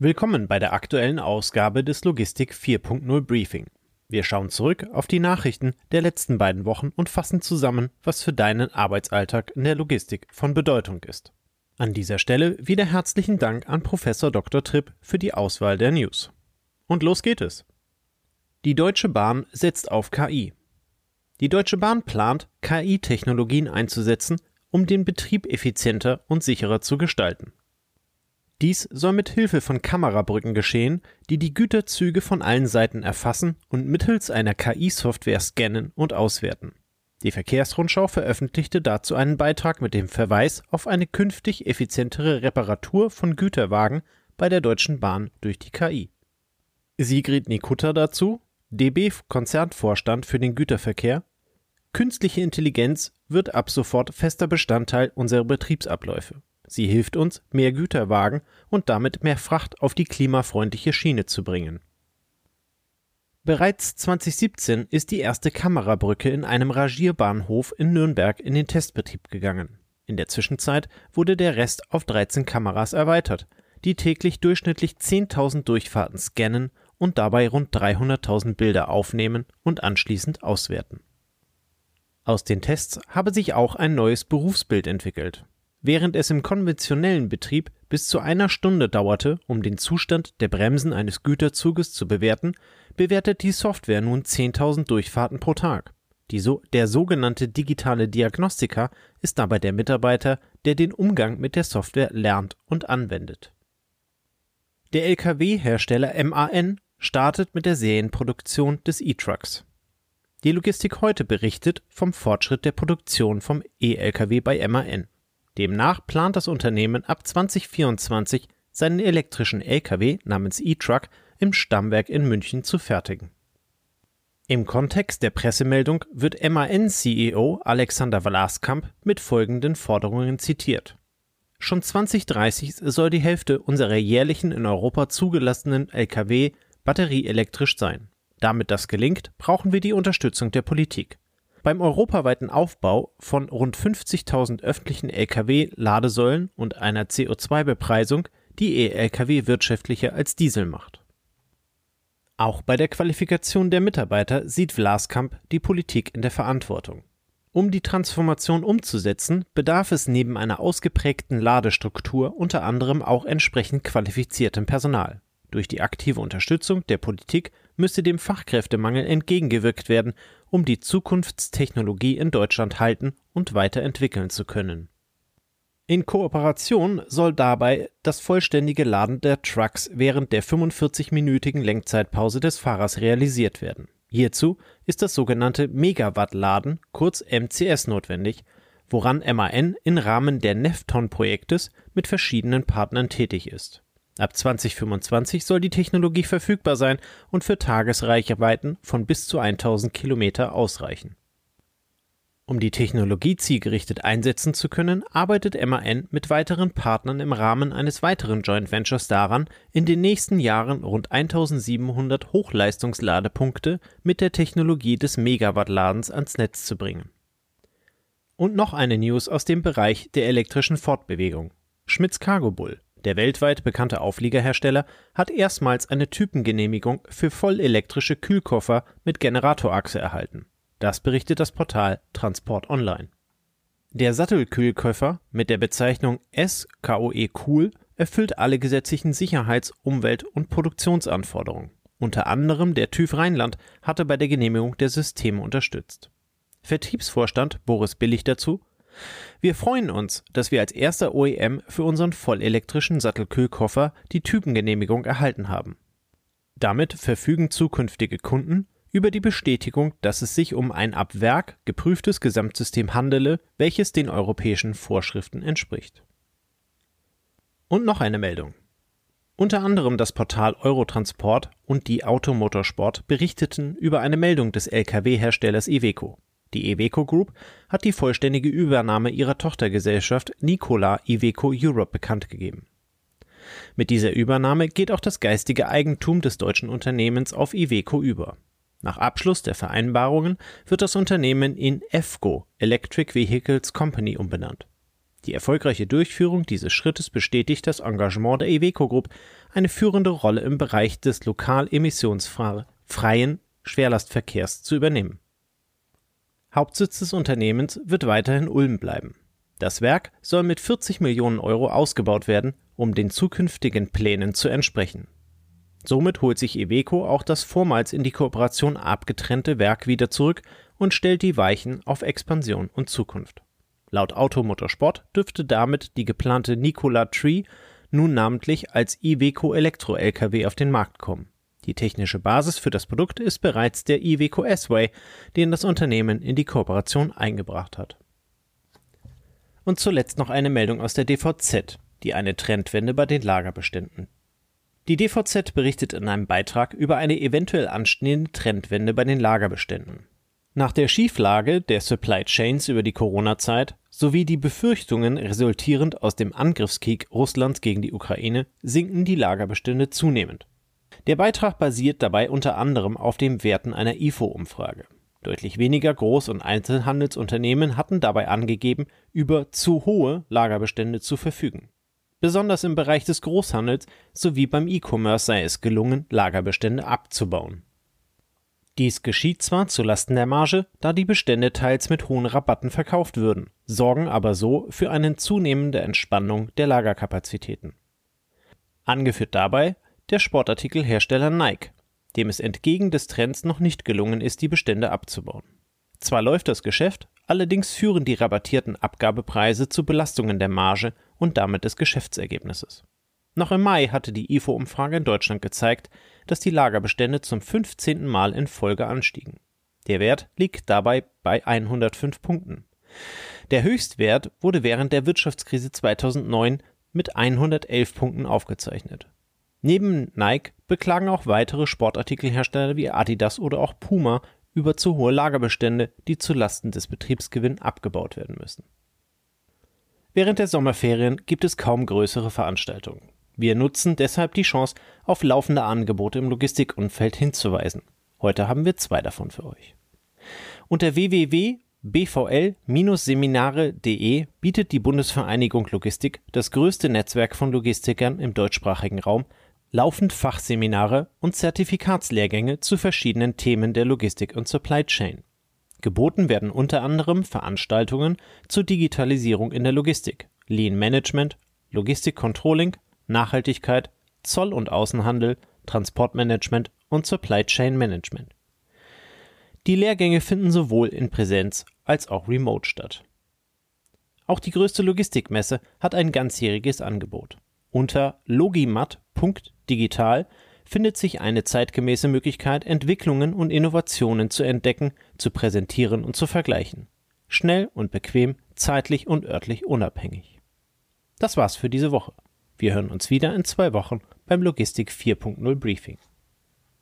Willkommen bei der aktuellen Ausgabe des Logistik 4.0 Briefing. Wir schauen zurück auf die Nachrichten der letzten beiden Wochen und fassen zusammen, was für deinen Arbeitsalltag in der Logistik von Bedeutung ist. An dieser Stelle wieder herzlichen Dank an Professor Dr. Tripp für die Auswahl der News. Und los geht es. Die Deutsche Bahn setzt auf KI. Die Deutsche Bahn plant, KI-Technologien einzusetzen, um den Betrieb effizienter und sicherer zu gestalten. Dies soll mit Hilfe von Kamerabrücken geschehen, die die Güterzüge von allen Seiten erfassen und mittels einer KI-Software scannen und auswerten. Die Verkehrsrundschau veröffentlichte dazu einen Beitrag mit dem Verweis auf eine künftig effizientere Reparatur von Güterwagen bei der Deutschen Bahn durch die KI. Sigrid Nikutta dazu, DB Konzernvorstand für den Güterverkehr. Künstliche Intelligenz wird ab sofort fester Bestandteil unserer Betriebsabläufe. Sie hilft uns, mehr Güterwagen und damit mehr Fracht auf die klimafreundliche Schiene zu bringen. Bereits 2017 ist die erste Kamerabrücke in einem Rangierbahnhof in Nürnberg in den Testbetrieb gegangen. In der Zwischenzeit wurde der Rest auf 13 Kameras erweitert, die täglich durchschnittlich 10.000 Durchfahrten scannen und dabei rund 300.000 Bilder aufnehmen und anschließend auswerten. Aus den Tests habe sich auch ein neues Berufsbild entwickelt. Während es im konventionellen Betrieb bis zu einer Stunde dauerte, um den Zustand der Bremsen eines Güterzuges zu bewerten, bewertet die Software nun 10.000 Durchfahrten pro Tag. So, der sogenannte digitale Diagnostiker ist dabei der Mitarbeiter, der den Umgang mit der Software lernt und anwendet. Der Lkw-Hersteller MAN startet mit der Serienproduktion des E-Trucks. Die Logistik heute berichtet vom Fortschritt der Produktion vom E-Lkw bei MAN. Demnach plant das Unternehmen ab 2024 seinen elektrischen Lkw namens e-Truck im Stammwerk in München zu fertigen. Im Kontext der Pressemeldung wird MAN-CEO Alexander Vlaskamp mit folgenden Forderungen zitiert. Schon 2030 soll die Hälfte unserer jährlichen in Europa zugelassenen Lkw batterieelektrisch sein. Damit das gelingt, brauchen wir die Unterstützung der Politik. Beim europaweiten Aufbau von rund 50.000 öffentlichen Lkw-Ladesäulen und einer CO2-Bepreisung, die E-Lkw wirtschaftlicher als Diesel macht. Auch bei der Qualifikation der Mitarbeiter sieht Vlaskamp die Politik in der Verantwortung. Um die Transformation umzusetzen, bedarf es neben einer ausgeprägten Ladestruktur unter anderem auch entsprechend qualifiziertem Personal. Durch die aktive Unterstützung der Politik müsse dem Fachkräftemangel entgegengewirkt werden, um die Zukunftstechnologie in Deutschland halten und weiterentwickeln zu können. In Kooperation soll dabei das vollständige Laden der Trucks während der 45-minütigen Lenkzeitpause des Fahrers realisiert werden. Hierzu ist das sogenannte Megawatt-Laden, kurz MCS, notwendig, woran MAN im Rahmen der Nefton-Projektes mit verschiedenen Partnern tätig ist. Ab 2025 soll die Technologie verfügbar sein und für Tagesreichweiten von bis zu 1000 Kilometer ausreichen. Um die Technologie zielgerichtet einsetzen zu können, arbeitet MAN mit weiteren Partnern im Rahmen eines weiteren Joint Ventures daran, in den nächsten Jahren rund 1700 Hochleistungsladepunkte mit der Technologie des Megawattladens ans Netz zu bringen. Und noch eine News aus dem Bereich der elektrischen Fortbewegung. Schmitz Cargo Bull der weltweit bekannte Aufliegerhersteller hat erstmals eine Typengenehmigung für vollelektrische Kühlkoffer mit Generatorachse erhalten. Das berichtet das Portal Transport Online. Der Sattelkühlkoffer mit der Bezeichnung SKOE Cool erfüllt alle gesetzlichen Sicherheits-, Umwelt- und Produktionsanforderungen. Unter anderem der TÜV Rheinland hatte bei der Genehmigung der Systeme unterstützt. Vertriebsvorstand Boris Billig dazu wir freuen uns, dass wir als erster OEM für unseren vollelektrischen Sattelkühlkoffer die Typengenehmigung erhalten haben. Damit verfügen zukünftige Kunden über die Bestätigung, dass es sich um ein ab Werk geprüftes Gesamtsystem handele, welches den europäischen Vorschriften entspricht. Und noch eine Meldung. Unter anderem das Portal Eurotransport und die Automotorsport berichteten über eine Meldung des Lkw-Herstellers Iveco. Die Iveco Group hat die vollständige Übernahme ihrer Tochtergesellschaft Nikola Iveco Europe bekannt gegeben. Mit dieser Übernahme geht auch das geistige Eigentum des deutschen Unternehmens auf Iveco über. Nach Abschluss der Vereinbarungen wird das Unternehmen in EFCO Electric Vehicles Company umbenannt. Die erfolgreiche Durchführung dieses Schrittes bestätigt das Engagement der Iveco Group, eine führende Rolle im Bereich des lokal emissionsfreien Schwerlastverkehrs zu übernehmen. Hauptsitz des Unternehmens wird weiterhin Ulm bleiben. Das Werk soll mit 40 Millionen Euro ausgebaut werden, um den zukünftigen Plänen zu entsprechen. Somit holt sich Iveco auch das vormals in die Kooperation abgetrennte Werk wieder zurück und stellt die Weichen auf Expansion und Zukunft. Laut Automotorsport dürfte damit die geplante Nikola Tree nun namentlich als Iveco Elektro-LKW auf den Markt kommen. Die technische Basis für das Produkt ist bereits der Iveco S-Way, den das Unternehmen in die Kooperation eingebracht hat. Und zuletzt noch eine Meldung aus der DVZ, die eine Trendwende bei den Lagerbeständen. Die DVZ berichtet in einem Beitrag über eine eventuell anstehende Trendwende bei den Lagerbeständen. Nach der Schieflage der Supply Chains über die Corona-Zeit sowie die Befürchtungen resultierend aus dem Angriffskrieg Russlands gegen die Ukraine sinken die Lagerbestände zunehmend. Der Beitrag basiert dabei unter anderem auf den Werten einer IFO-Umfrage. Deutlich weniger Groß- und Einzelhandelsunternehmen hatten dabei angegeben, über zu hohe Lagerbestände zu verfügen. Besonders im Bereich des Großhandels sowie beim E-Commerce sei es gelungen, Lagerbestände abzubauen. Dies geschieht zwar zulasten der Marge, da die Bestände teils mit hohen Rabatten verkauft würden, sorgen aber so für eine zunehmende Entspannung der Lagerkapazitäten. Angeführt dabei der Sportartikelhersteller Nike, dem es entgegen des Trends noch nicht gelungen ist, die Bestände abzubauen. Zwar läuft das Geschäft, allerdings führen die rabattierten Abgabepreise zu Belastungen der Marge und damit des Geschäftsergebnisses. Noch im Mai hatte die IFO-Umfrage in Deutschland gezeigt, dass die Lagerbestände zum 15. Mal in Folge anstiegen. Der Wert liegt dabei bei 105 Punkten. Der Höchstwert wurde während der Wirtschaftskrise 2009 mit 111 Punkten aufgezeichnet. Neben Nike beklagen auch weitere Sportartikelhersteller wie Adidas oder auch Puma über zu hohe Lagerbestände, die zulasten des Betriebsgewinns abgebaut werden müssen. Während der Sommerferien gibt es kaum größere Veranstaltungen. Wir nutzen deshalb die Chance, auf laufende Angebote im Logistikumfeld hinzuweisen. Heute haben wir zwei davon für euch. Unter www.bvl-seminare.de bietet die Bundesvereinigung Logistik, das größte Netzwerk von Logistikern im deutschsprachigen Raum, laufend Fachseminare und Zertifikatslehrgänge zu verschiedenen Themen der Logistik und Supply Chain. Geboten werden unter anderem Veranstaltungen zur Digitalisierung in der Logistik, Lean Management, Logistik Controlling, Nachhaltigkeit, Zoll- und Außenhandel, Transportmanagement und Supply Chain Management. Die Lehrgänge finden sowohl in Präsenz als auch remote statt. Auch die größte Logistikmesse hat ein ganzjähriges Angebot. Unter logimat.digital findet sich eine zeitgemäße Möglichkeit, Entwicklungen und Innovationen zu entdecken, zu präsentieren und zu vergleichen. Schnell und bequem, zeitlich und örtlich unabhängig. Das war's für diese Woche. Wir hören uns wieder in zwei Wochen beim Logistik 4.0 Briefing.